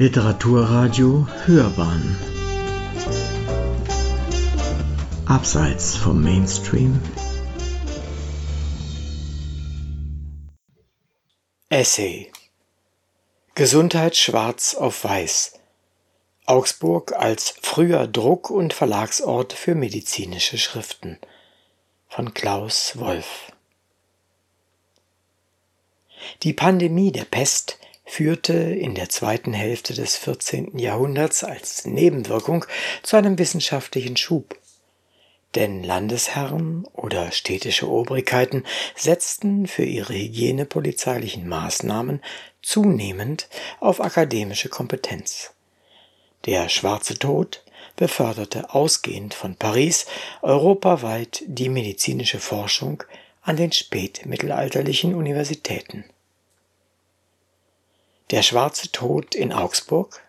Literaturradio Hörbahn. Abseits vom Mainstream. Essay. Gesundheit schwarz auf weiß. Augsburg als früher Druck- und Verlagsort für medizinische Schriften. Von Klaus Wolf Die Pandemie der Pest führte in der zweiten Hälfte des 14. Jahrhunderts als Nebenwirkung zu einem wissenschaftlichen Schub. Denn Landesherren oder städtische Obrigkeiten setzten für ihre hygienepolizeilichen Maßnahmen zunehmend auf akademische Kompetenz. Der Schwarze Tod beförderte ausgehend von Paris europaweit die medizinische Forschung an den spätmittelalterlichen Universitäten. Der Schwarze Tod in Augsburg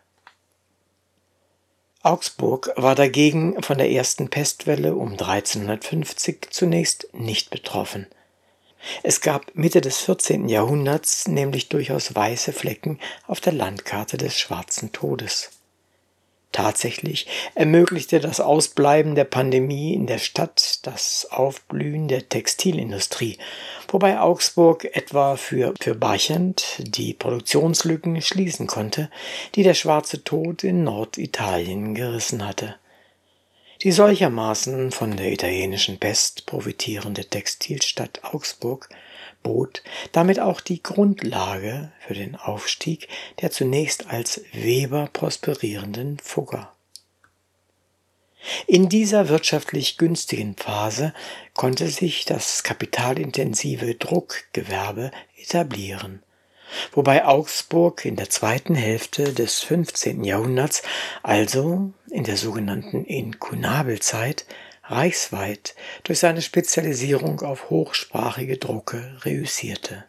Augsburg war dagegen von der ersten Pestwelle um 1350 zunächst nicht betroffen. Es gab Mitte des 14. Jahrhunderts nämlich durchaus weiße Flecken auf der Landkarte des Schwarzen Todes. Tatsächlich ermöglichte das Ausbleiben der Pandemie in der Stadt das Aufblühen der Textilindustrie, wobei Augsburg etwa für, für Barchent die Produktionslücken schließen konnte, die der Schwarze Tod in Norditalien gerissen hatte. Die solchermaßen von der italienischen Pest profitierende Textilstadt Augsburg bot damit auch die Grundlage für den Aufstieg der zunächst als Weber prosperierenden Fugger. In dieser wirtschaftlich günstigen Phase konnte sich das kapitalintensive Druckgewerbe etablieren, wobei Augsburg in der zweiten Hälfte des 15. Jahrhunderts, also in der sogenannten Inkunabelzeit, reichsweit durch seine Spezialisierung auf hochsprachige Drucke reüssierte.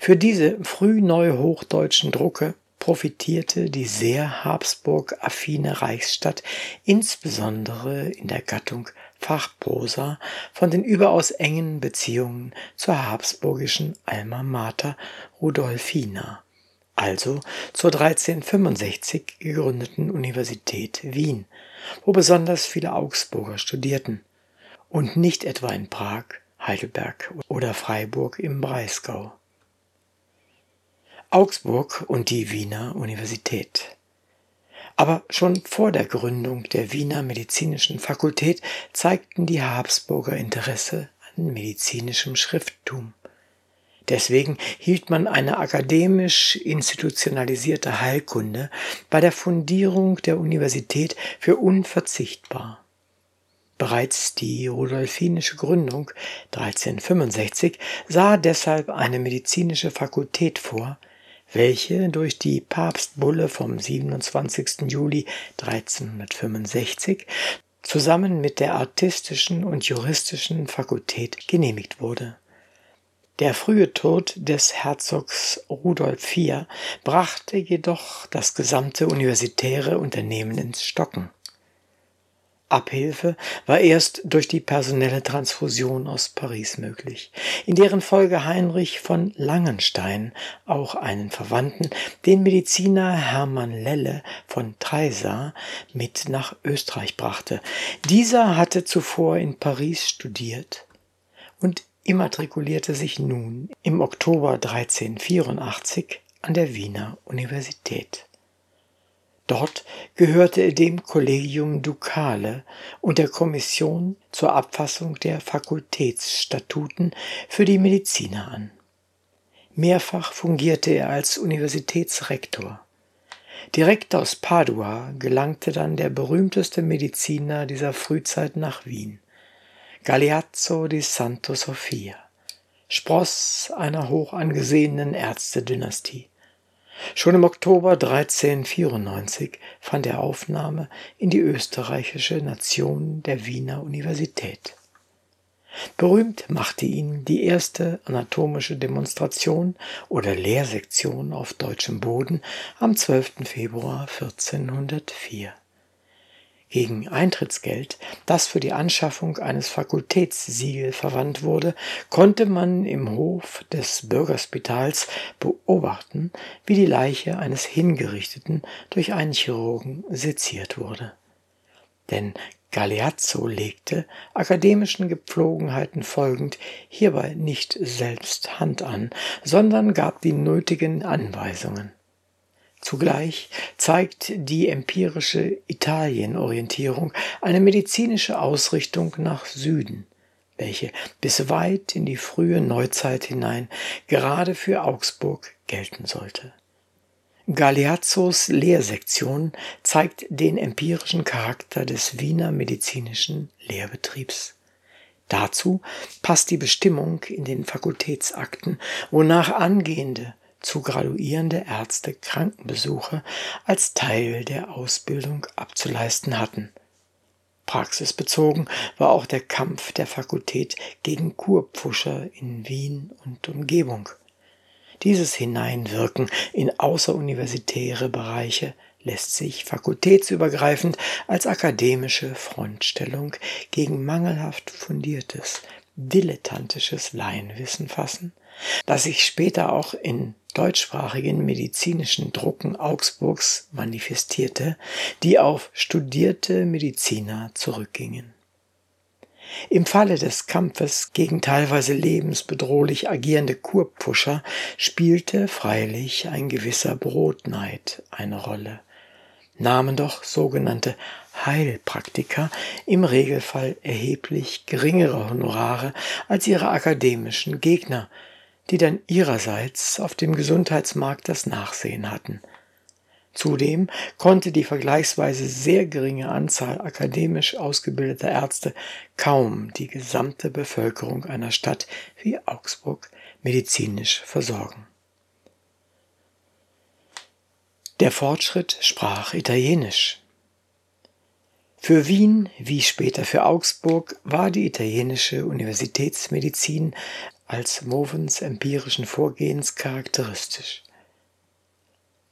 Für diese frühneuhochdeutschen Drucke profitierte die sehr Habsburg-affine Reichsstadt insbesondere in der Gattung Fachprosa von den überaus engen Beziehungen zur habsburgischen Alma Mater Rudolfina, also zur 1365 gegründeten Universität Wien, wo besonders viele Augsburger studierten und nicht etwa in Prag, Heidelberg oder Freiburg im Breisgau. Augsburg und die Wiener Universität. Aber schon vor der Gründung der Wiener Medizinischen Fakultät zeigten die Habsburger Interesse an medizinischem Schrifttum. Deswegen hielt man eine akademisch institutionalisierte Heilkunde bei der Fundierung der Universität für unverzichtbar. Bereits die rudolfinische Gründung 1365 sah deshalb eine medizinische Fakultät vor, welche durch die Papstbulle vom 27. Juli 1365 zusammen mit der artistischen und juristischen Fakultät genehmigt wurde. Der frühe Tod des Herzogs Rudolf IV brachte jedoch das gesamte universitäre Unternehmen ins Stocken. Abhilfe war erst durch die personelle Transfusion aus Paris möglich, in deren Folge Heinrich von Langenstein auch einen Verwandten, den Mediziner Hermann Lelle von Treisa, mit nach Österreich brachte. Dieser hatte zuvor in Paris studiert und immatrikulierte sich nun im Oktober 1384 an der Wiener Universität. Dort gehörte er dem Collegium Ducale und der Kommission zur Abfassung der Fakultätsstatuten für die Mediziner an. Mehrfach fungierte er als Universitätsrektor. Direkt aus Padua gelangte dann der berühmteste Mediziner dieser Frühzeit nach Wien. Galeazzo di Santo Sofia, Spross einer hoch angesehenen Ärztedynastie. Schon im Oktober 1394 fand er Aufnahme in die österreichische Nation der Wiener Universität. Berühmt machte ihn die erste anatomische Demonstration oder Lehrsektion auf deutschem Boden am 12. Februar 1404. Gegen Eintrittsgeld, das für die Anschaffung eines Fakultätssiegel verwandt wurde, konnte man im Hof des Bürgerspitals beobachten, wie die Leiche eines Hingerichteten durch einen Chirurgen seziert wurde. Denn Galeazzo legte, akademischen Gepflogenheiten folgend, hierbei nicht selbst Hand an, sondern gab die nötigen Anweisungen. Zugleich zeigt die empirische Italienorientierung eine medizinische Ausrichtung nach Süden, welche bis weit in die frühe Neuzeit hinein gerade für Augsburg gelten sollte. Galeazzos Lehrsektion zeigt den empirischen Charakter des Wiener medizinischen Lehrbetriebs. Dazu passt die Bestimmung in den Fakultätsakten, wonach angehende zu graduierende Ärzte Krankenbesuche als Teil der Ausbildung abzuleisten hatten. Praxisbezogen war auch der Kampf der Fakultät gegen Kurpfuscher in Wien und Umgebung. Dieses Hineinwirken in außeruniversitäre Bereiche lässt sich fakultätsübergreifend als akademische Frontstellung gegen mangelhaft fundiertes, dilettantisches Laienwissen fassen, das sich später auch in deutschsprachigen medizinischen Drucken Augsburgs manifestierte, die auf studierte Mediziner zurückgingen. Im Falle des Kampfes gegen teilweise lebensbedrohlich agierende Kurpfuscher spielte freilich ein gewisser Brotneid eine Rolle. Nahmen doch sogenannte Heilpraktiker im Regelfall erheblich geringere Honorare als ihre akademischen Gegner, die dann ihrerseits auf dem Gesundheitsmarkt das Nachsehen hatten – Zudem konnte die vergleichsweise sehr geringe Anzahl akademisch ausgebildeter Ärzte kaum die gesamte Bevölkerung einer Stadt wie Augsburg medizinisch versorgen. Der Fortschritt sprach Italienisch. Für Wien wie später für Augsburg war die italienische Universitätsmedizin als Movens empirischen Vorgehens charakteristisch.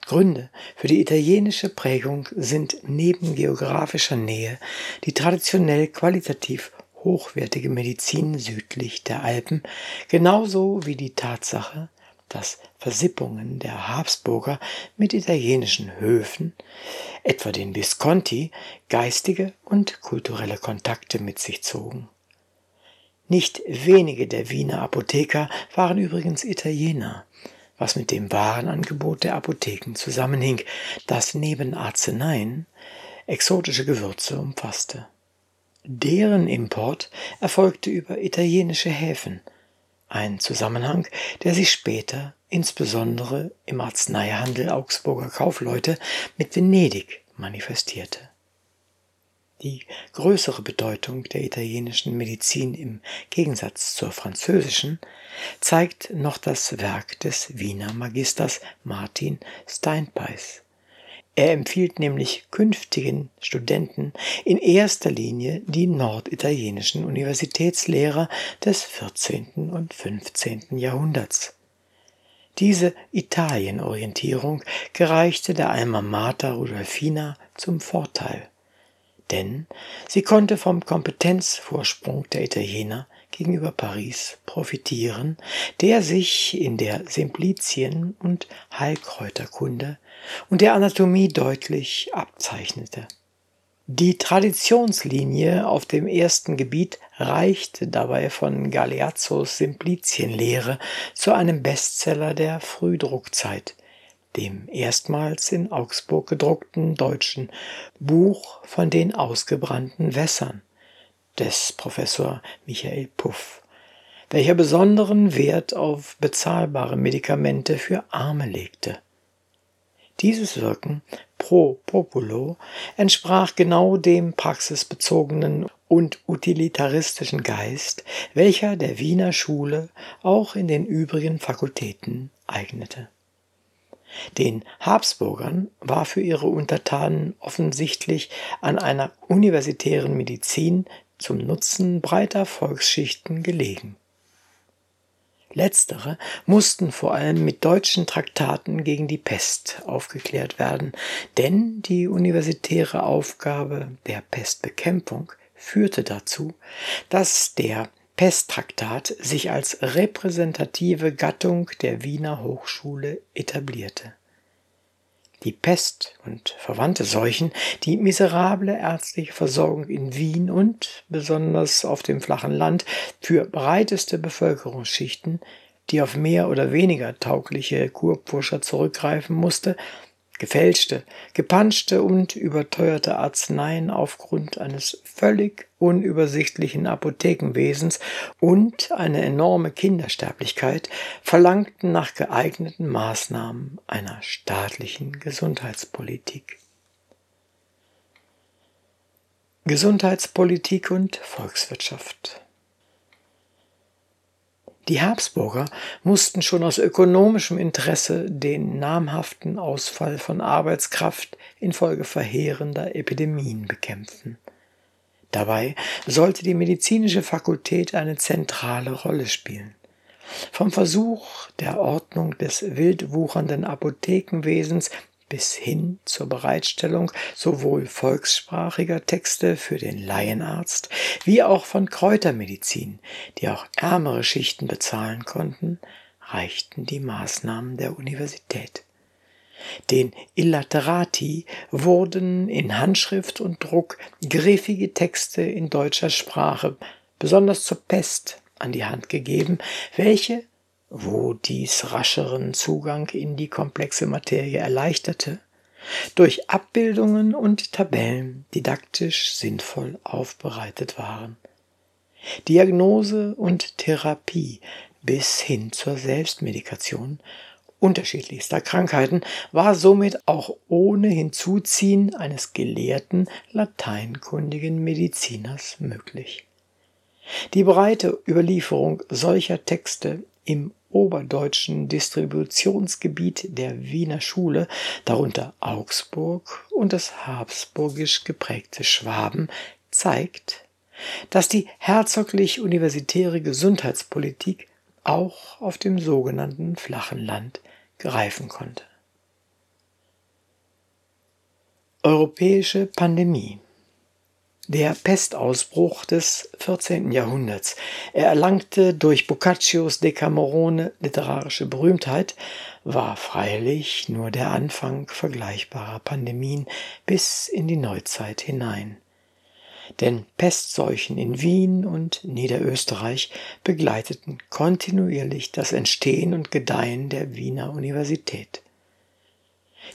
Gründe für die italienische Prägung sind neben geografischer Nähe die traditionell qualitativ hochwertige Medizin südlich der Alpen, genauso wie die Tatsache, dass Versippungen der Habsburger mit italienischen Höfen, etwa den Visconti, geistige und kulturelle Kontakte mit sich zogen. Nicht wenige der Wiener Apotheker waren übrigens Italiener, was mit dem Warenangebot der Apotheken zusammenhing, das neben Arzneien exotische Gewürze umfasste. Deren Import erfolgte über italienische Häfen, ein Zusammenhang, der sich später insbesondere im Arzneihandel Augsburger Kaufleute mit Venedig manifestierte. Die größere Bedeutung der italienischen Medizin im Gegensatz zur französischen zeigt noch das Werk des Wiener Magisters Martin Steinpeis. Er empfiehlt nämlich künftigen Studenten in erster Linie die norditalienischen Universitätslehrer des 14. und 15. Jahrhunderts. Diese Italienorientierung gereichte der Alma Mater Rudolfina zum Vorteil denn sie konnte vom Kompetenzvorsprung der Italiener gegenüber Paris profitieren, der sich in der Simplizien- und Heilkräuterkunde und der Anatomie deutlich abzeichnete. Die Traditionslinie auf dem ersten Gebiet reichte dabei von Galeazzos Simplizienlehre zu einem Bestseller der Frühdruckzeit, dem erstmals in Augsburg gedruckten deutschen Buch von den ausgebrannten Wässern des Professor Michael Puff, welcher besonderen Wert auf bezahlbare Medikamente für Arme legte. Dieses Wirken pro populo entsprach genau dem praxisbezogenen und utilitaristischen Geist, welcher der Wiener Schule auch in den übrigen Fakultäten eignete. Den Habsburgern war für ihre Untertanen offensichtlich an einer universitären Medizin zum Nutzen breiter Volksschichten gelegen. Letztere mussten vor allem mit deutschen Traktaten gegen die Pest aufgeklärt werden, denn die universitäre Aufgabe der Pestbekämpfung führte dazu, dass der Pesttraktat sich als repräsentative Gattung der Wiener Hochschule etablierte. Die Pest und verwandte Seuchen, die miserable ärztliche Versorgung in Wien und besonders auf dem flachen Land für breiteste Bevölkerungsschichten, die auf mehr oder weniger taugliche Kurpfuscher zurückgreifen musste, gefälschte, gepanschte und überteuerte Arzneien aufgrund eines völlig unübersichtlichen Apothekenwesens und eine enorme Kindersterblichkeit verlangten nach geeigneten Maßnahmen einer staatlichen Gesundheitspolitik. Gesundheitspolitik und Volkswirtschaft die Habsburger mussten schon aus ökonomischem Interesse den namhaften Ausfall von Arbeitskraft infolge verheerender Epidemien bekämpfen. Dabei sollte die medizinische Fakultät eine zentrale Rolle spielen. Vom Versuch der Ordnung des wildwuchernden Apothekenwesens bis hin zur Bereitstellung sowohl volkssprachiger Texte für den Laienarzt wie auch von Kräutermedizin, die auch ärmere Schichten bezahlen konnten, reichten die Maßnahmen der Universität. Den Illaterati wurden in Handschrift und Druck griffige Texte in deutscher Sprache, besonders zur Pest, an die Hand gegeben, welche wo dies rascheren Zugang in die komplexe Materie erleichterte, durch Abbildungen und Tabellen didaktisch sinnvoll aufbereitet waren. Diagnose und Therapie bis hin zur Selbstmedikation unterschiedlichster Krankheiten war somit auch ohne Hinzuziehen eines gelehrten, lateinkundigen Mediziners möglich. Die breite Überlieferung solcher Texte im oberdeutschen Distributionsgebiet der Wiener Schule, darunter Augsburg und das habsburgisch geprägte Schwaben, zeigt, dass die herzoglich-universitäre Gesundheitspolitik auch auf dem sogenannten flachen Land greifen konnte. Europäische Pandemie der Pestausbruch des 14. Jahrhunderts. Er erlangte durch Boccaccios Decamerone literarische Berühmtheit, war freilich nur der Anfang vergleichbarer Pandemien bis in die Neuzeit hinein. Denn Pestseuchen in Wien und Niederösterreich begleiteten kontinuierlich das Entstehen und Gedeihen der Wiener Universität.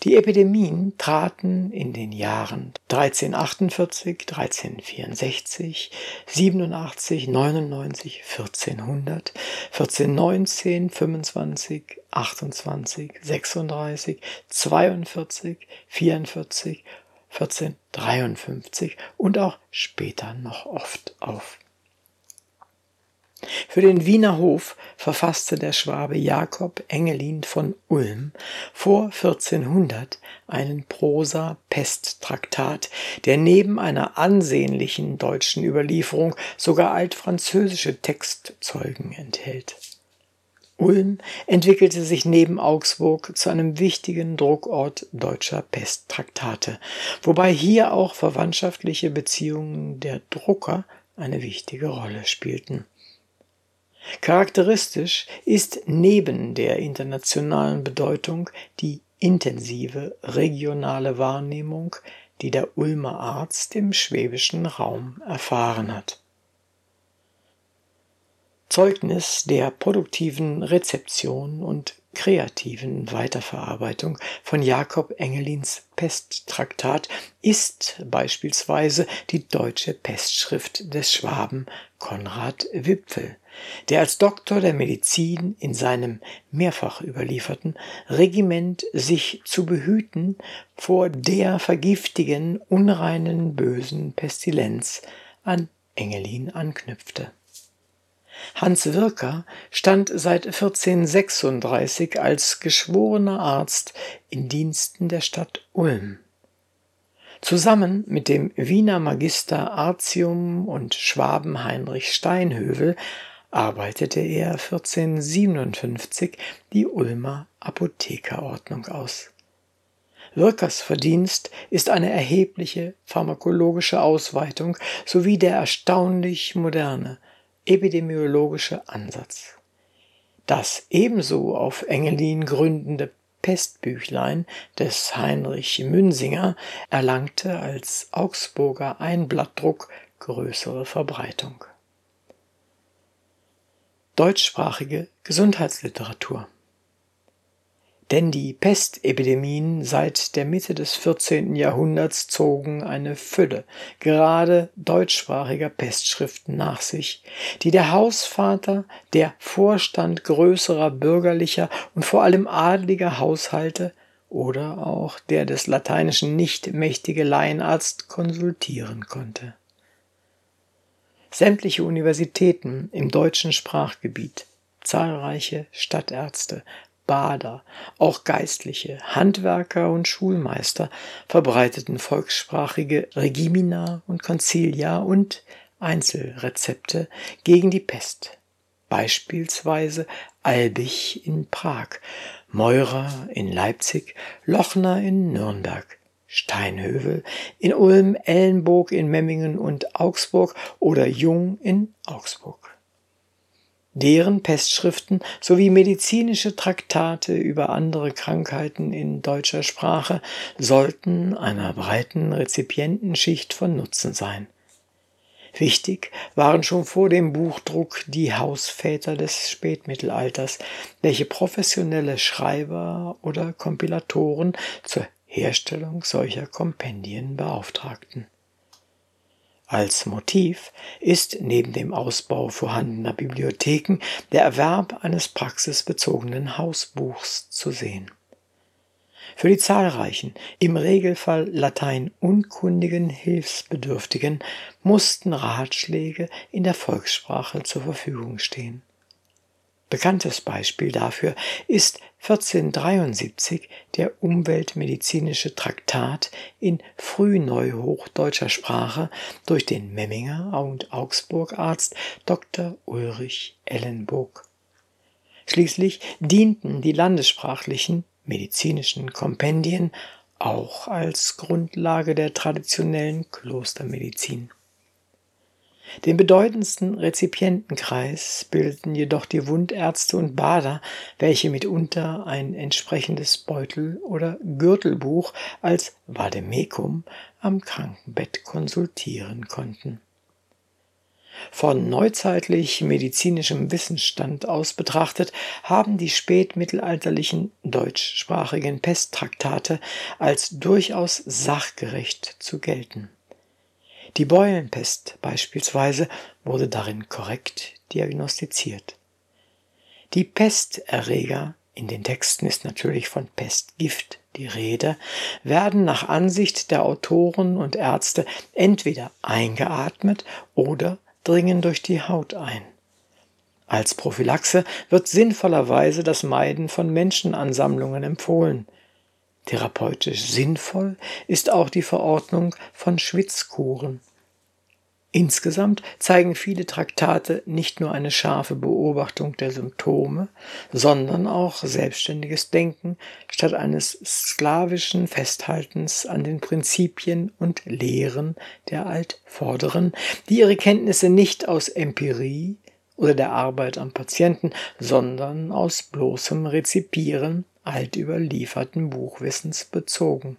Die Epidemien traten in den Jahren 1348, 1364, 87, 99, 1400, 1419, 25, 28, 36, 42, 44, 1453 und auch später noch oft auf. Für den Wiener Hof verfasste der Schwabe Jakob Engelin von Ulm vor 1400 einen Prosa-Pesttraktat, der neben einer ansehnlichen deutschen Überlieferung sogar altfranzösische Textzeugen enthält. Ulm entwickelte sich neben Augsburg zu einem wichtigen Druckort deutscher Pesttraktate, wobei hier auch verwandtschaftliche Beziehungen der Drucker eine wichtige Rolle spielten. Charakteristisch ist neben der internationalen Bedeutung die intensive regionale Wahrnehmung, die der Ulmer Arzt im schwäbischen Raum erfahren hat. Zeugnis der produktiven Rezeption und kreativen Weiterverarbeitung von Jakob Engelins Pesttraktat ist beispielsweise die deutsche Pestschrift des Schwaben Konrad Wipfel, der als Doktor der Medizin in seinem mehrfach überlieferten Regiment sich zu behüten vor der vergiftigen, unreinen, bösen Pestilenz an Engelin anknüpfte. Hans Wirker stand seit 1436 als geschworener Arzt in Diensten der Stadt Ulm. Zusammen mit dem Wiener Magister Artium und Schwaben Heinrich Steinhövel arbeitete er 1457 die Ulmer Apothekerordnung aus. Wirkers Verdienst ist eine erhebliche pharmakologische Ausweitung sowie der erstaunlich moderne epidemiologische Ansatz. Das ebenso auf Engelin gründende Pestbüchlein des Heinrich Münsinger erlangte als Augsburger Einblattdruck größere Verbreitung. Deutschsprachige Gesundheitsliteratur denn die Pestepidemien seit der Mitte des 14. Jahrhunderts zogen eine Fülle gerade deutschsprachiger Pestschriften nach sich, die der Hausvater, der Vorstand größerer bürgerlicher und vor allem adliger Haushalte oder auch der des lateinischen nicht mächtige Laienarzt konsultieren konnte. Sämtliche Universitäten im deutschen Sprachgebiet, zahlreiche Stadtärzte, Bader, auch Geistliche, Handwerker und Schulmeister verbreiteten volkssprachige Regimina und Konzilia und Einzelrezepte gegen die Pest, beispielsweise Albich in Prag, Meurer in Leipzig, Lochner in Nürnberg, Steinhövel in Ulm, Ellenburg in Memmingen und Augsburg oder Jung in Augsburg deren Pestschriften sowie medizinische Traktate über andere Krankheiten in deutscher Sprache sollten einer breiten Rezipientenschicht von Nutzen sein. Wichtig waren schon vor dem Buchdruck die Hausväter des Spätmittelalters, welche professionelle Schreiber oder Kompilatoren zur Herstellung solcher Kompendien beauftragten. Als Motiv ist neben dem Ausbau vorhandener Bibliotheken der Erwerb eines praxisbezogenen Hausbuchs zu sehen. Für die zahlreichen, im Regelfall Latein unkundigen Hilfsbedürftigen mussten Ratschläge in der Volkssprache zur Verfügung stehen. Bekanntes Beispiel dafür ist 1473 der umweltmedizinische Traktat in frühneuhochdeutscher Sprache durch den Memminger und Augsburgarzt Dr. Ulrich Ellenburg. Schließlich dienten die landessprachlichen medizinischen Kompendien auch als Grundlage der traditionellen Klostermedizin. Den bedeutendsten Rezipientenkreis bildeten jedoch die Wundärzte und Bader, welche mitunter ein entsprechendes Beutel- oder Gürtelbuch als Vademekum am Krankenbett konsultieren konnten. Von neuzeitlich medizinischem Wissensstand aus betrachtet, haben die spätmittelalterlichen deutschsprachigen Pesttraktate als durchaus sachgerecht zu gelten. Die Beulenpest beispielsweise wurde darin korrekt diagnostiziert. Die Pesterreger, in den Texten ist natürlich von Pestgift die Rede, werden nach Ansicht der Autoren und Ärzte entweder eingeatmet oder dringen durch die Haut ein. Als Prophylaxe wird sinnvollerweise das Meiden von Menschenansammlungen empfohlen. Therapeutisch sinnvoll ist auch die Verordnung von Schwitzkuren. Insgesamt zeigen viele Traktate nicht nur eine scharfe Beobachtung der Symptome, sondern auch selbstständiges Denken statt eines sklavischen Festhaltens an den Prinzipien und Lehren der Altvorderen, die ihre Kenntnisse nicht aus Empirie oder der Arbeit am Patienten, sondern aus bloßem Rezipieren altüberlieferten Buchwissens bezogen.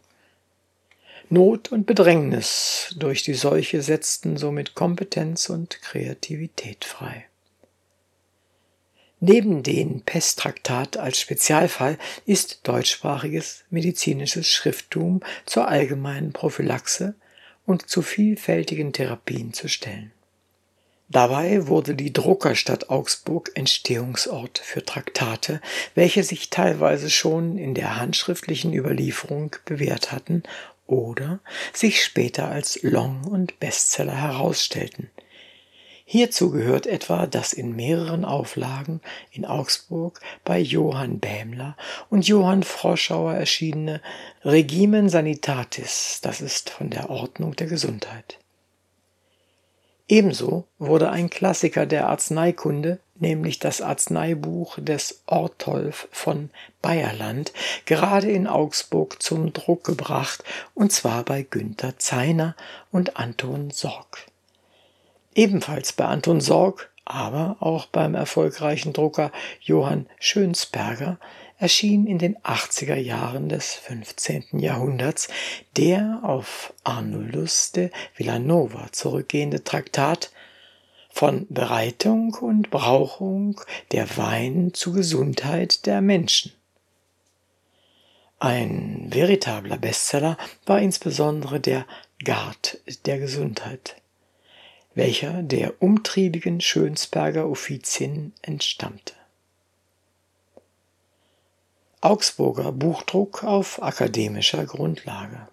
Not und Bedrängnis durch die Seuche setzten somit Kompetenz und Kreativität frei. Neben den Pesttraktat als Spezialfall ist deutschsprachiges medizinisches Schrifttum zur allgemeinen Prophylaxe und zu vielfältigen Therapien zu stellen. Dabei wurde die Druckerstadt Augsburg Entstehungsort für Traktate, welche sich teilweise schon in der handschriftlichen Überlieferung bewährt hatten oder sich später als Long- und Bestseller herausstellten. Hierzu gehört etwa das in mehreren Auflagen in Augsburg bei Johann Bähmler und Johann Froschauer erschienene Regimen Sanitatis, das ist von der Ordnung der Gesundheit. Ebenso wurde ein Klassiker der Arzneikunde, nämlich das Arzneibuch des Ortolf von Bayerland, gerade in Augsburg zum Druck gebracht, und zwar bei Günther Zeiner und Anton Sorg. Ebenfalls bei Anton Sorg, aber auch beim erfolgreichen Drucker Johann Schönsberger erschien in den 80er Jahren des 15. Jahrhunderts der auf Arnoldus de Villanova zurückgehende Traktat von Bereitung und Brauchung der Wein zu Gesundheit der Menschen. Ein veritabler Bestseller war insbesondere der Gard der Gesundheit, welcher der umtriebigen Schönsberger Offizien entstammte. Augsburger Buchdruck auf akademischer Grundlage.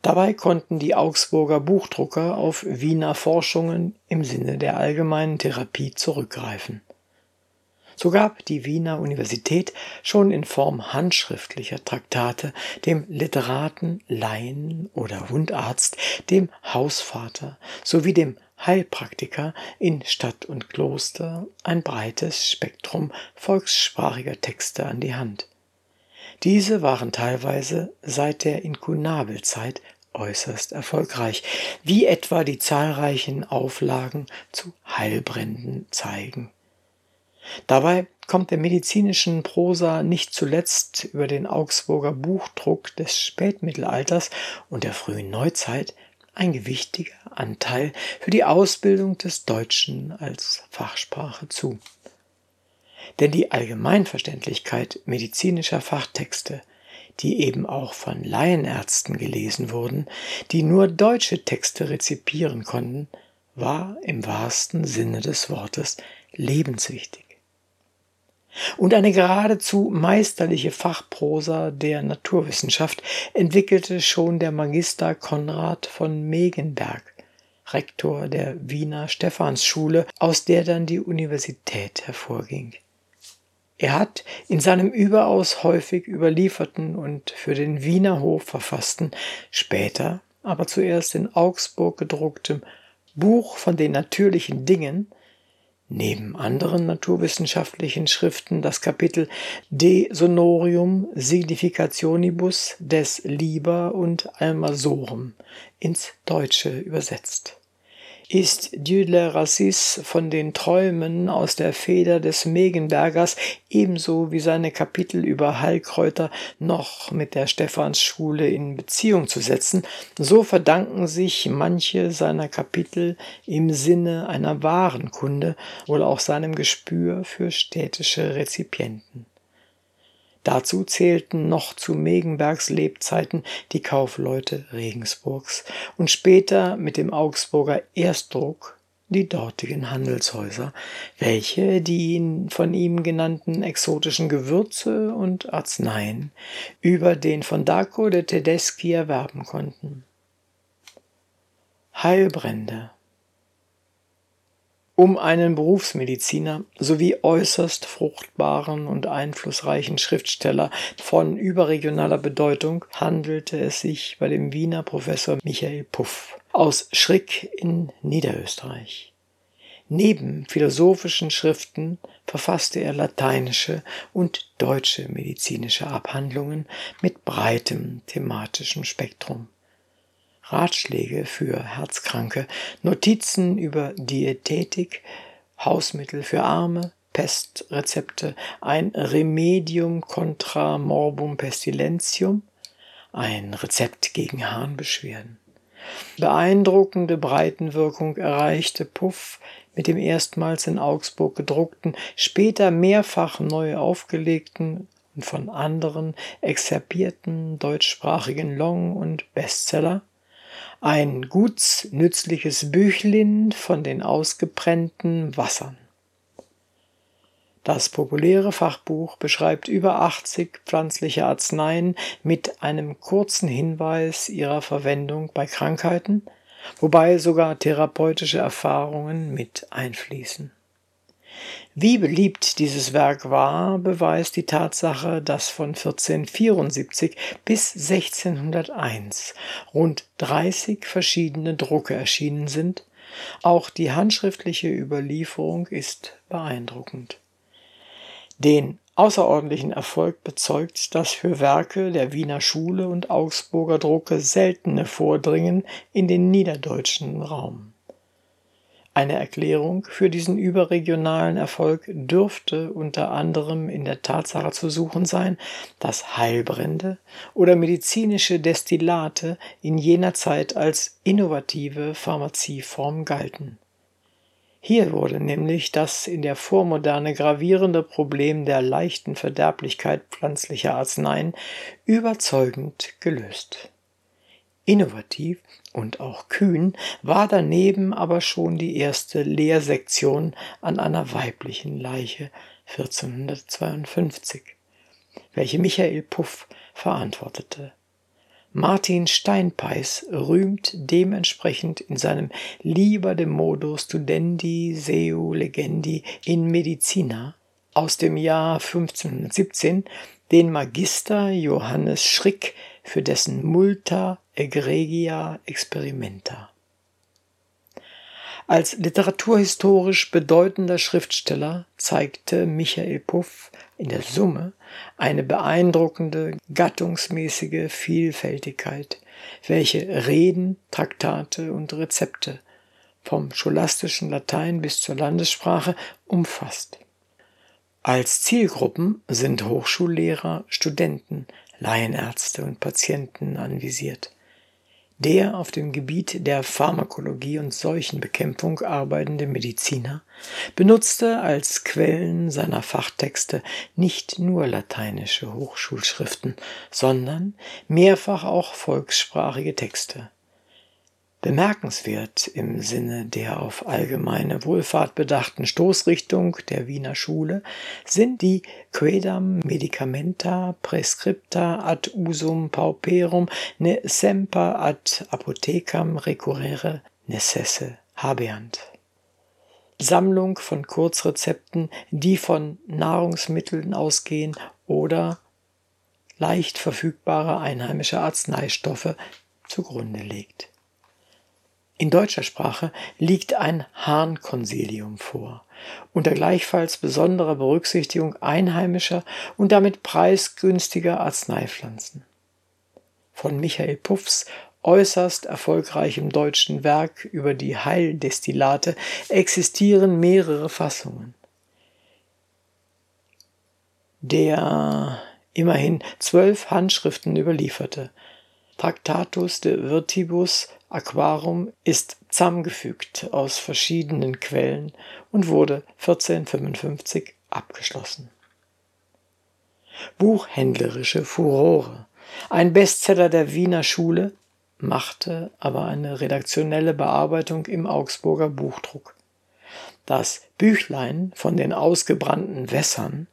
Dabei konnten die Augsburger Buchdrucker auf Wiener Forschungen im Sinne der allgemeinen Therapie zurückgreifen. So gab die Wiener Universität schon in Form handschriftlicher Traktate dem Literaten, Laien oder Hundarzt, dem Hausvater sowie dem Heilpraktiker in Stadt und Kloster ein breites Spektrum volkssprachiger Texte an die Hand. Diese waren teilweise seit der Inkunabelzeit äußerst erfolgreich, wie etwa die zahlreichen Auflagen zu Heilbränden zeigen. Dabei kommt der medizinischen Prosa nicht zuletzt über den Augsburger Buchdruck des Spätmittelalters und der frühen Neuzeit ein gewichtiger Anteil für die Ausbildung des Deutschen als Fachsprache zu. Denn die Allgemeinverständlichkeit medizinischer Fachtexte, die eben auch von Laienärzten gelesen wurden, die nur deutsche Texte rezipieren konnten, war im wahrsten Sinne des Wortes lebenswichtig und eine geradezu meisterliche Fachprosa der Naturwissenschaft entwickelte schon der Magister Konrad von Megenberg, Rektor der Wiener Stephansschule, aus der dann die Universität hervorging. Er hat in seinem überaus häufig überlieferten und für den Wiener Hof verfassten, später aber zuerst in Augsburg gedrucktem Buch von den natürlichen Dingen neben anderen naturwissenschaftlichen Schriften das Kapitel De Sonorium Significationibus des Liber und Almasorum ins Deutsche übersetzt ist de Rassis von den Träumen aus der Feder des Megenbergers ebenso wie seine Kapitel über Heilkräuter noch mit der Stephansschule in Beziehung zu setzen, so verdanken sich manche seiner Kapitel im Sinne einer wahren Kunde wohl auch seinem Gespür für städtische Rezipienten. Dazu zählten noch zu Megenbergs Lebzeiten die Kaufleute Regensburgs und später mit dem Augsburger Erstdruck die dortigen Handelshäuser, welche die von ihm genannten exotischen Gewürze und Arzneien über den von Daco de Tedeschi erwerben konnten. Heilbrände um einen Berufsmediziner sowie äußerst fruchtbaren und einflussreichen Schriftsteller von überregionaler Bedeutung handelte es sich bei dem Wiener Professor Michael Puff aus Schrick in Niederösterreich. Neben philosophischen Schriften verfasste er lateinische und deutsche medizinische Abhandlungen mit breitem thematischen Spektrum. Ratschläge für Herzkranke, Notizen über Diätetik, Hausmittel für Arme, Pestrezepte, ein Remedium contra morbum pestilentium, ein Rezept gegen Harnbeschwerden. Beeindruckende Breitenwirkung erreichte Puff mit dem erstmals in Augsburg gedruckten, später mehrfach neu aufgelegten und von anderen exzerbierten deutschsprachigen Long- und Bestseller ein gutsnützliches Büchlin von den ausgebrennten Wassern. Das populäre Fachbuch beschreibt über 80 pflanzliche Arzneien mit einem kurzen Hinweis ihrer Verwendung bei Krankheiten, wobei sogar therapeutische Erfahrungen mit einfließen. Wie beliebt dieses Werk war, beweist die Tatsache, dass von 1474 bis 1601 rund 30 verschiedene Drucke erschienen sind. Auch die handschriftliche Überlieferung ist beeindruckend. Den außerordentlichen Erfolg bezeugt das für Werke der Wiener Schule und Augsburger Drucke seltene Vordringen in den niederdeutschen Raum. Eine Erklärung für diesen überregionalen Erfolg dürfte unter anderem in der Tatsache zu suchen sein, dass Heilbrände oder medizinische Destillate in jener Zeit als innovative Pharmazieform galten hier wurde nämlich das in der Vormoderne gravierende Problem der leichten Verderblichkeit pflanzlicher Arzneien überzeugend gelöst. Innovativ und auch kühn war daneben aber schon die erste Lehrsektion an einer weiblichen Leiche 1452, welche Michael Puff verantwortete. Martin Steinpeis rühmt dementsprechend in seinem Liber de modo studendi seu legendi in medicina aus dem Jahr 1517 den Magister Johannes Schrick für dessen Multa egregia experimenta. Als literaturhistorisch bedeutender Schriftsteller zeigte Michael Puff in der Summe eine beeindruckende gattungsmäßige Vielfältigkeit, welche Reden, Traktate und Rezepte vom scholastischen Latein bis zur Landessprache umfasst. Als Zielgruppen sind Hochschullehrer, Studenten, Laienärzte und Patienten anvisiert. Der auf dem Gebiet der Pharmakologie und Seuchenbekämpfung arbeitende Mediziner benutzte als Quellen seiner Fachtexte nicht nur lateinische Hochschulschriften, sondern mehrfach auch volkssprachige Texte. Bemerkenswert im Sinne der auf allgemeine Wohlfahrt bedachten Stoßrichtung der Wiener Schule sind die Quedam Medicamenta Prescripta ad usum pauperum ne semper ad apothecam recurrere necesse habeant. Sammlung von Kurzrezepten, die von Nahrungsmitteln ausgehen oder leicht verfügbare einheimische Arzneistoffe zugrunde legt. In deutscher Sprache liegt ein Hahnkonsilium vor, unter gleichfalls besonderer Berücksichtigung einheimischer und damit preisgünstiger Arzneipflanzen. Von Michael Puffs äußerst erfolgreichem deutschen Werk über die Heildestillate existieren mehrere Fassungen. Der immerhin zwölf Handschriften überlieferte Tractatus de Virtibus Aquarum ist zusammengefügt aus verschiedenen Quellen und wurde 1455 abgeschlossen. Buchhändlerische Furore. Ein Bestseller der Wiener Schule, machte aber eine redaktionelle Bearbeitung im Augsburger Buchdruck. Das Büchlein von den ausgebrannten Wässern,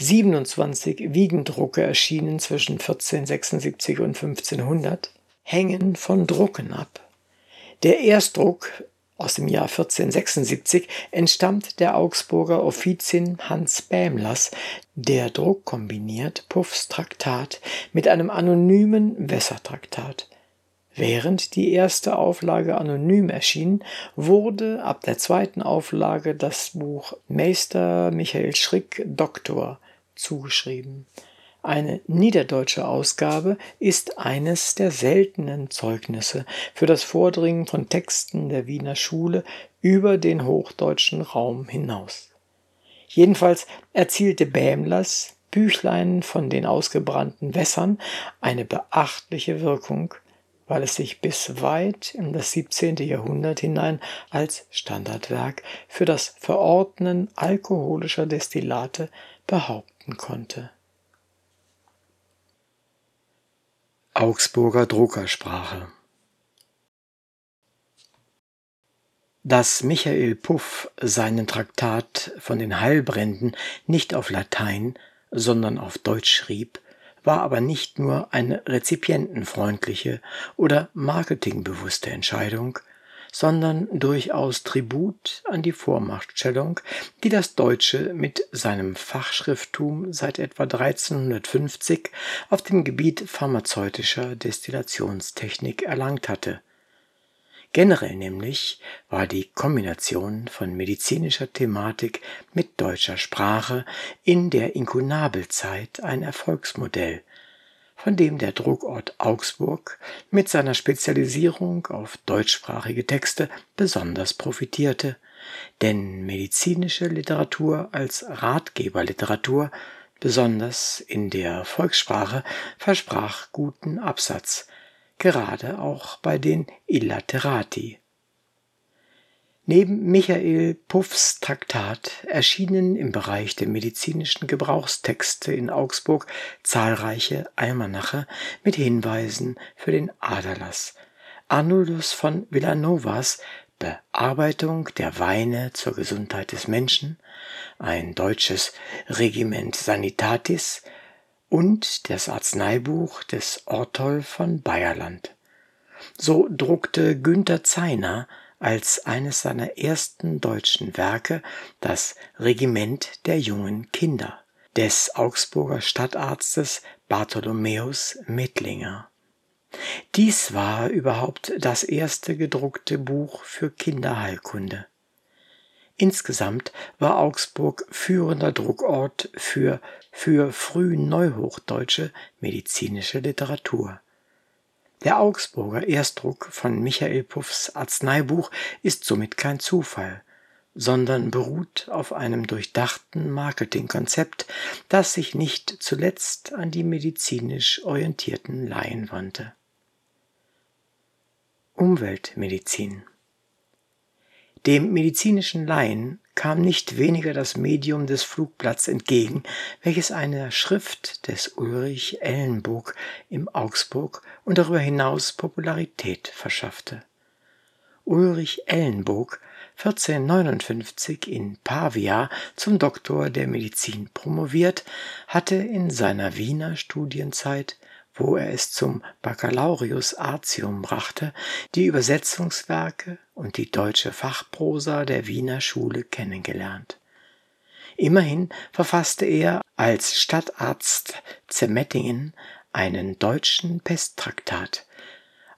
27 Wiegendrucke erschienen zwischen 1476 und 1500, hängen von Drucken ab. Der Erstdruck aus dem Jahr 1476 entstammt der Augsburger Offizin Hans Bämlers. Der Druck kombiniert Puffs Traktat mit einem anonymen Wässertraktat. Während die erste Auflage anonym erschien, wurde ab der zweiten Auflage das Buch Meister Michael Schrick Doktor zugeschrieben. Eine niederdeutsche Ausgabe ist eines der seltenen Zeugnisse für das Vordringen von Texten der Wiener Schule über den hochdeutschen Raum hinaus. Jedenfalls erzielte Bämlers Büchlein von den ausgebrannten Wässern eine beachtliche Wirkung, weil es sich bis weit in das 17. Jahrhundert hinein als Standardwerk für das Verordnen alkoholischer Destillate behaupten konnte. Augsburger Druckersprache Dass Michael Puff seinen Traktat von den Heilbränden nicht auf Latein, sondern auf Deutsch schrieb, war aber nicht nur eine rezipientenfreundliche oder marketingbewusste Entscheidung, sondern durchaus Tribut an die Vormachtstellung, die das Deutsche mit seinem Fachschrifttum seit etwa 1350 auf dem Gebiet pharmazeutischer Destillationstechnik erlangt hatte. Generell nämlich war die Kombination von medizinischer Thematik mit deutscher Sprache in der Inkunabelzeit ein Erfolgsmodell, von dem der Druckort Augsburg mit seiner Spezialisierung auf deutschsprachige Texte besonders profitierte, denn medizinische Literatur als Ratgeberliteratur, besonders in der Volkssprache, versprach guten Absatz, gerade auch bei den Illaterati Neben Michael Puffs Traktat erschienen im Bereich der medizinischen Gebrauchstexte in Augsburg zahlreiche Almanache mit Hinweisen für den Aderlass. Arnoldus von Villanovas Bearbeitung der Weine zur Gesundheit des Menschen, ein deutsches Regiment Sanitatis und das Arzneibuch des Ortol von Bayerland. So druckte Günther Zeiner als eines seiner ersten deutschen Werke das Regiment der jungen Kinder des Augsburger Stadtarztes Bartholomäus Mittlinger. Dies war überhaupt das erste gedruckte Buch für Kinderheilkunde. Insgesamt war Augsburg führender Druckort für, für frühneuhochdeutsche medizinische Literatur. Der Augsburger Erstdruck von Michael Puffs Arzneibuch ist somit kein Zufall, sondern beruht auf einem durchdachten Marketingkonzept, das sich nicht zuletzt an die medizinisch orientierten Laien wandte. Umweltmedizin Dem medizinischen Laien kam nicht weniger das Medium des Flugblatts entgegen, welches eine Schrift des Ulrich Ellenburg im Augsburg und darüber hinaus Popularität verschaffte. Ulrich Ellenburg 1459 in Pavia zum Doktor der Medizin promoviert, hatte in seiner Wiener Studienzeit wo er es zum Baccalaureus Artium brachte, die Übersetzungswerke und die deutsche Fachprosa der Wiener Schule kennengelernt. Immerhin verfasste er als Stadtarzt Zermettingen einen deutschen Pesttraktat.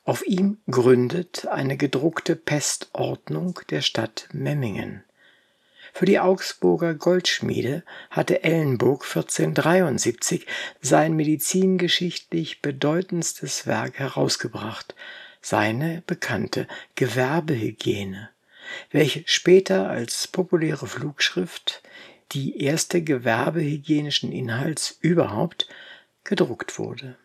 Auf ihm gründet eine gedruckte Pestordnung der Stadt Memmingen. Für die Augsburger Goldschmiede hatte Ellenburg 1473 sein medizingeschichtlich bedeutendstes Werk herausgebracht, seine bekannte Gewerbehygiene, welche später als populäre Flugschrift, die erste gewerbehygienischen Inhalts überhaupt, gedruckt wurde.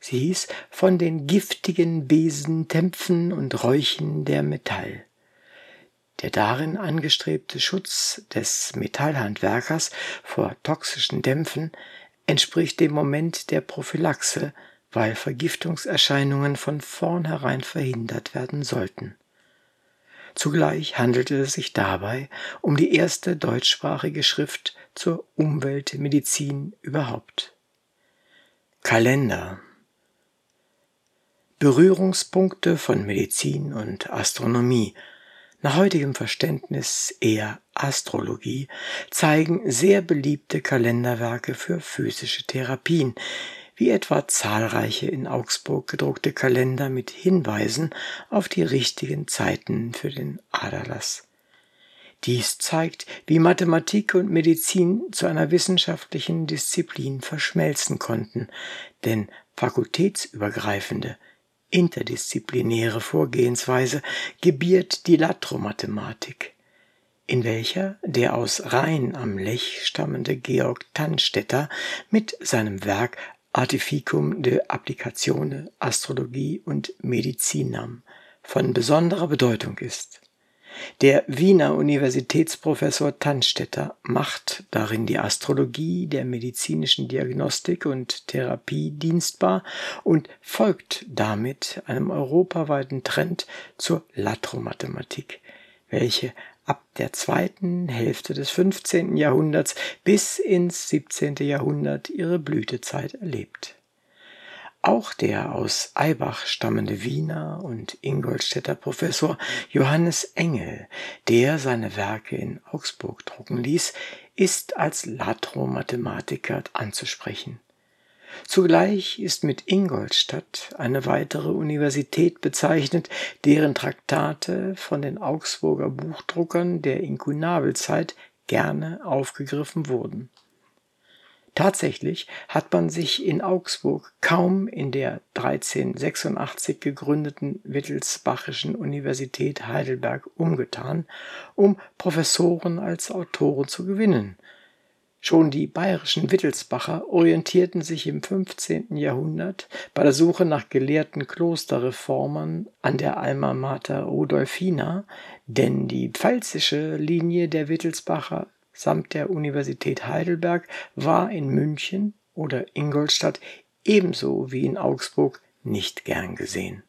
Sie hieß von den giftigen Besen, Tämpfen und Räuchen der Metall. Der darin angestrebte Schutz des Metallhandwerkers vor toxischen Dämpfen entspricht dem Moment der Prophylaxe, weil Vergiftungserscheinungen von vornherein verhindert werden sollten. Zugleich handelte es sich dabei um die erste deutschsprachige Schrift zur Umweltmedizin überhaupt. Kalender Berührungspunkte von Medizin und Astronomie nach heutigem Verständnis eher Astrologie, zeigen sehr beliebte Kalenderwerke für physische Therapien, wie etwa zahlreiche in Augsburg gedruckte Kalender mit Hinweisen auf die richtigen Zeiten für den Aderlass. Dies zeigt, wie Mathematik und Medizin zu einer wissenschaftlichen Disziplin verschmelzen konnten, denn fakultätsübergreifende, interdisziplinäre Vorgehensweise gebiert die Latromathematik, in welcher der aus Rhein am Lech stammende Georg Tannstetter mit seinem Werk Artificum de Applicatione Astrologie und Medicinam von besonderer Bedeutung ist. Der Wiener Universitätsprofessor Tannstetter macht darin die Astrologie der medizinischen Diagnostik und Therapie dienstbar und folgt damit einem europaweiten Trend zur Latromathematik, welche ab der zweiten Hälfte des 15. Jahrhunderts bis ins 17. Jahrhundert ihre Blütezeit erlebt Auch der aus Eibach stammende Wiener und Ingolstädter Professor Johannes Engel, der seine Werke in Augsburg drucken ließ, ist als Latro-Mathematiker anzusprechen. Zugleich ist mit Ingolstadt eine weitere Universität bezeichnet, deren Traktate von den Augsburger Buchdruckern der Inkunabelzeit gerne aufgegriffen wurden Tatsächlich hat man sich in Augsburg kaum in der 1386 gegründeten Wittelsbachischen Universität Heidelberg umgetan, um Professoren als Autoren zu gewinnen. Schon die bayerischen Wittelsbacher orientierten sich im 15. Jahrhundert bei der Suche nach gelehrten Klosterreformern an der Alma Mater Rudolfina, denn die pfälzische Linie der Wittelsbacher samt der Universität Heidelberg war in München oder Ingolstadt ebenso wie in Augsburg nicht gern gesehen.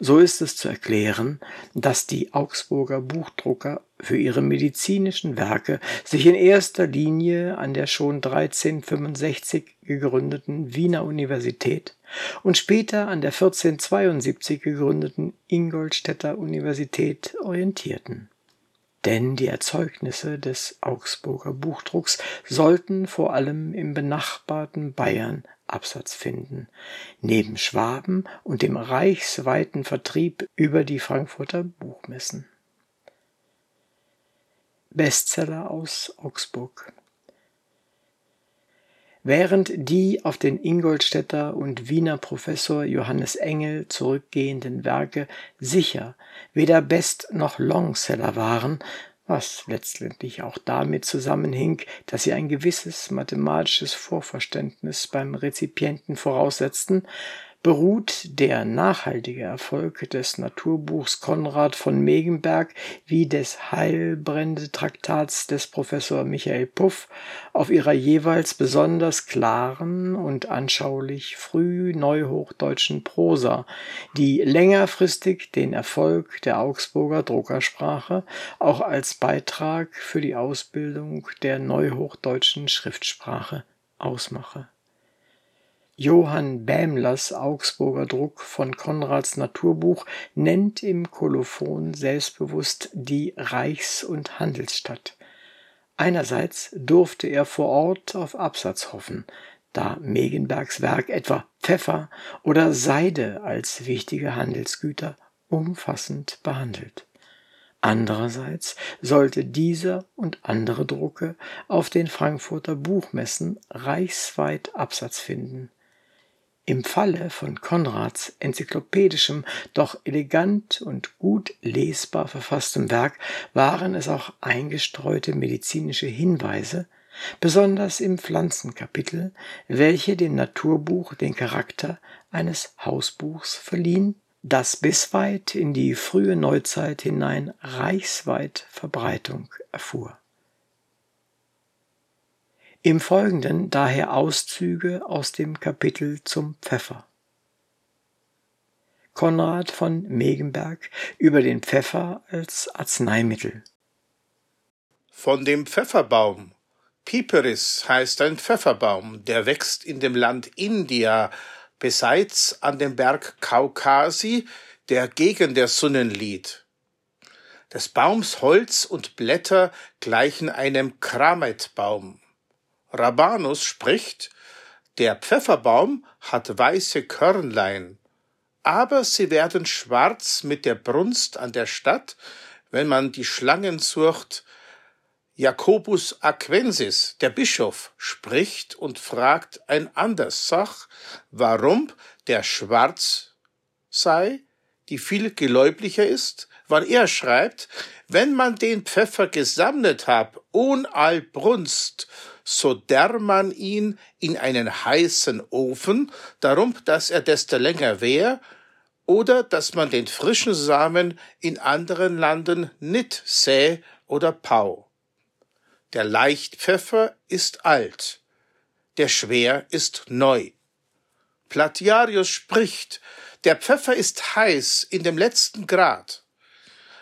So ist es zu erklären, dass die Augsburger Buchdrucker für ihre medizinischen Werke sich in erster Linie an der schon 1365 gegründeten Wiener Universität und später an der 1472 gegründeten Ingolstädter Universität orientierten denn die Erzeugnisse des Augsburger Buchdrucks sollten vor allem im benachbarten Bayern Absatz finden, neben Schwaben und dem reichsweiten Vertrieb über die Frankfurter Buchmessen. Bestseller aus Augsburg Während die auf den Ingolstädter und Wiener Professor Johannes Engel zurückgehenden Werke sicher weder Best- noch Longseller waren, was letztendlich auch damit zusammenhing, dass sie ein gewisses mathematisches Vorverständnis beim Rezipienten voraussetzten, beruht der nachhaltige Erfolg des Naturbuchs Konrad von Megenberg wie des Heilbrände-Traktats des Professor Michael Puff auf ihrer jeweils besonders klaren und anschaulich frühneuhochdeutschen Prosa, die längerfristig den Erfolg der Augsburger Druckersprache auch als Beitrag für die Ausbildung der neuhochdeutschen Schriftsprache ausmache Johann Bähmlers Augsburger Druck von Konrads Naturbuch nennt im Kolophon selbstbewusst die Reichs- und Handelsstadt. Einerseits durfte er vor Ort auf Absatz hoffen, da Megenbergs Werk etwa Pfeffer oder Seide als wichtige Handelsgüter umfassend behandelt. Andererseits sollte dieser und andere Drucke auf den Frankfurter Buchmessen reichsweit Absatz finden. Im Falle von Konrads enzyklopädischem, doch elegant und gut lesbar verfasstem Werk waren es auch eingestreute medizinische Hinweise, besonders im Pflanzenkapitel, welche dem Naturbuch den Charakter eines Hausbuchs verliehen, das bis weit in die frühe Neuzeit hinein reichsweit Verbreitung erfuhr im Folgenden daher Auszüge aus dem Kapitel zum Pfeffer. Konrad von Megenberg über den Pfeffer als Arzneimittel. Von dem Pfefferbaum. Piperis heißt ein Pfefferbaum, der wächst in dem Land India, beseits an dem Berg Kaukasi, der gegen der Sonnen liegt. Des Baums Holz und Blätter gleichen einem Krametbaum. Rabanus spricht, der Pfefferbaum hat weiße Körnlein, aber sie werden schwarz mit der Brunst an der Stadt, wenn man die Schlangenzucht Jacobus Aquensis, der Bischof, spricht und fragt ein anders Sach, warum der schwarz sei, die viel geläublicher ist, weil er schreibt, wenn man den Pfeffer gesammelt hab, ohn all Brunst, so der man ihn in einen heißen Ofen, darum, dass er desto länger wär, oder dass man den frischen Samen in anderen Landen nit säh oder pau. Der Leichtpfeffer ist alt, der Schwer ist neu. Platiarius spricht, der Pfeffer ist heiß in dem letzten Grad.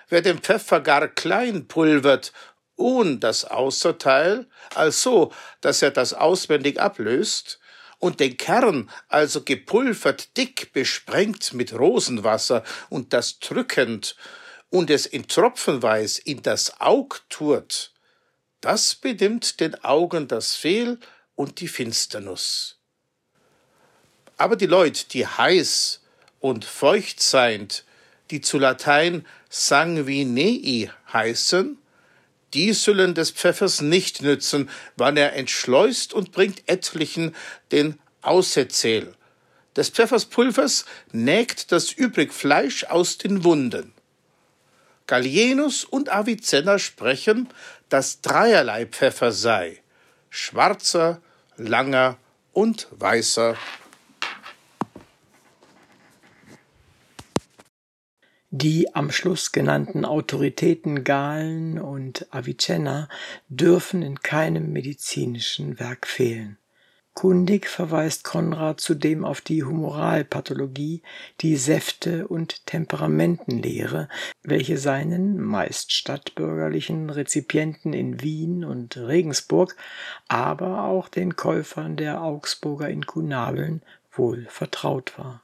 Wer den Pfeffer gar klein pulvert ohn das Außerteil, also dass er das auswendig ablöst, und den Kern, also gepulvert dick, besprengt mit Rosenwasser und das drückend und es in Tropfenweis in das Aug tut, das bedimmt den Augen das Fehl und die Finsternuss. Aber die Leut, die heiß und feucht seind, die zu Latein sanguinei heißen, die sollen des Pfeffers nicht nützen, wann er entschleust und bringt etlichen den Auserzähl. Des Pfeffers Pulvers nägt das übrig Fleisch aus den Wunden. Gallienus und Avicenna sprechen, dass dreierlei Pfeffer sei, schwarzer, langer und weißer. Die am Schluss genannten Autoritäten Galen und Avicenna dürfen in keinem medizinischen Werk fehlen. Kundig verweist Konrad zudem auf die Humoralpathologie, die Säfte- und Temperamentenlehre, welche seinen meist stadtbürgerlichen Rezipienten in Wien und Regensburg, aber auch den Käufern der Augsburger Inkunabeln wohl vertraut war.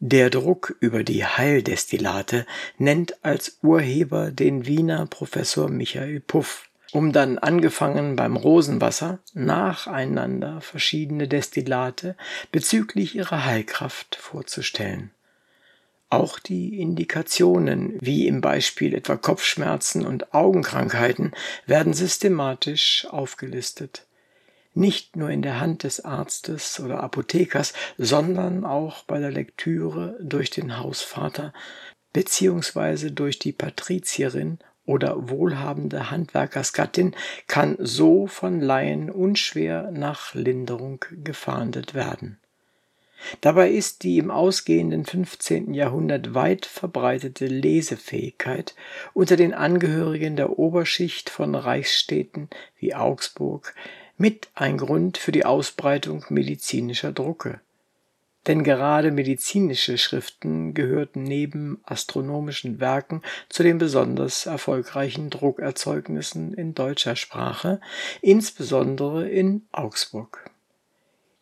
Der Druck über die Heildestillate nennt als Urheber den Wiener Professor Michael Puff um dann angefangen beim Rosenwasser nacheinander verschiedene Destillate bezüglich ihrer Heilkraft vorzustellen. Auch die Indikationen, wie im Beispiel etwa Kopfschmerzen und Augenkrankheiten, werden systematisch aufgelistet. Nicht nur in der Hand des Arztes oder Apothekers, sondern auch bei der Lektüre durch den Hausvater beziehungsweise durch die Patrizierin oder wohlhabende Handwerkersgattin kann so von Laien unschwer nach Linderung gefahndet werden. Dabei ist die im ausgehenden 15. Jahrhundert weit verbreitete Lesefähigkeit unter den Angehörigen der Oberschicht von Reichsstädten wie Augsburg mit ein Grund für die Ausbreitung medizinischer Drucke denn gerade medizinische Schriften gehörten neben astronomischen Werken zu den besonders erfolgreichen Druckerzeugnissen in deutscher Sprache, insbesondere in Augsburg.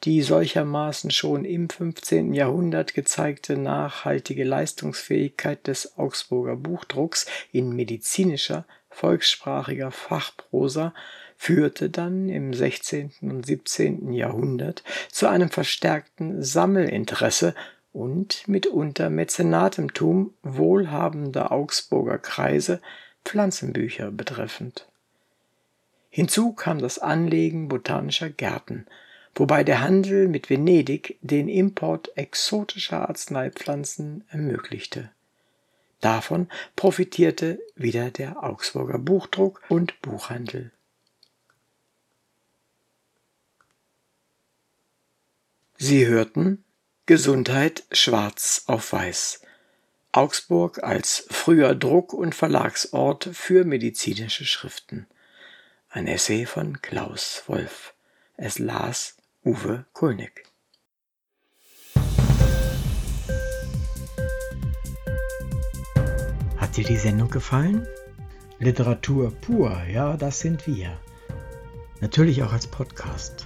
Die solchermaßen schon im 15. Jahrhundert gezeigte nachhaltige Leistungsfähigkeit des Augsburger Buchdrucks in medizinischer, volkssprachiger Fachprosa führte dann im 16. und 17. Jahrhundert zu einem verstärkten Sammelinteresse und mitunter Mäzenatentum wohlhabender Augsburger Kreise Pflanzenbücher betreffend. Hinzu kam das Anlegen botanischer Gärten, wobei der Handel mit Venedig den Import exotischer Arzneipflanzen ermöglichte. Davon profitierte wieder der Augsburger Buchdruck und Buchhandel. Sie hörten Gesundheit schwarz auf weiß. Augsburg als früher Druck- und Verlagsort für medizinische Schriften. Ein Essay von Klaus Wolf. Es las Uwe Kulnig. Hat dir die Sendung gefallen? Literatur pur, ja, das sind wir. Natürlich auch als Podcast.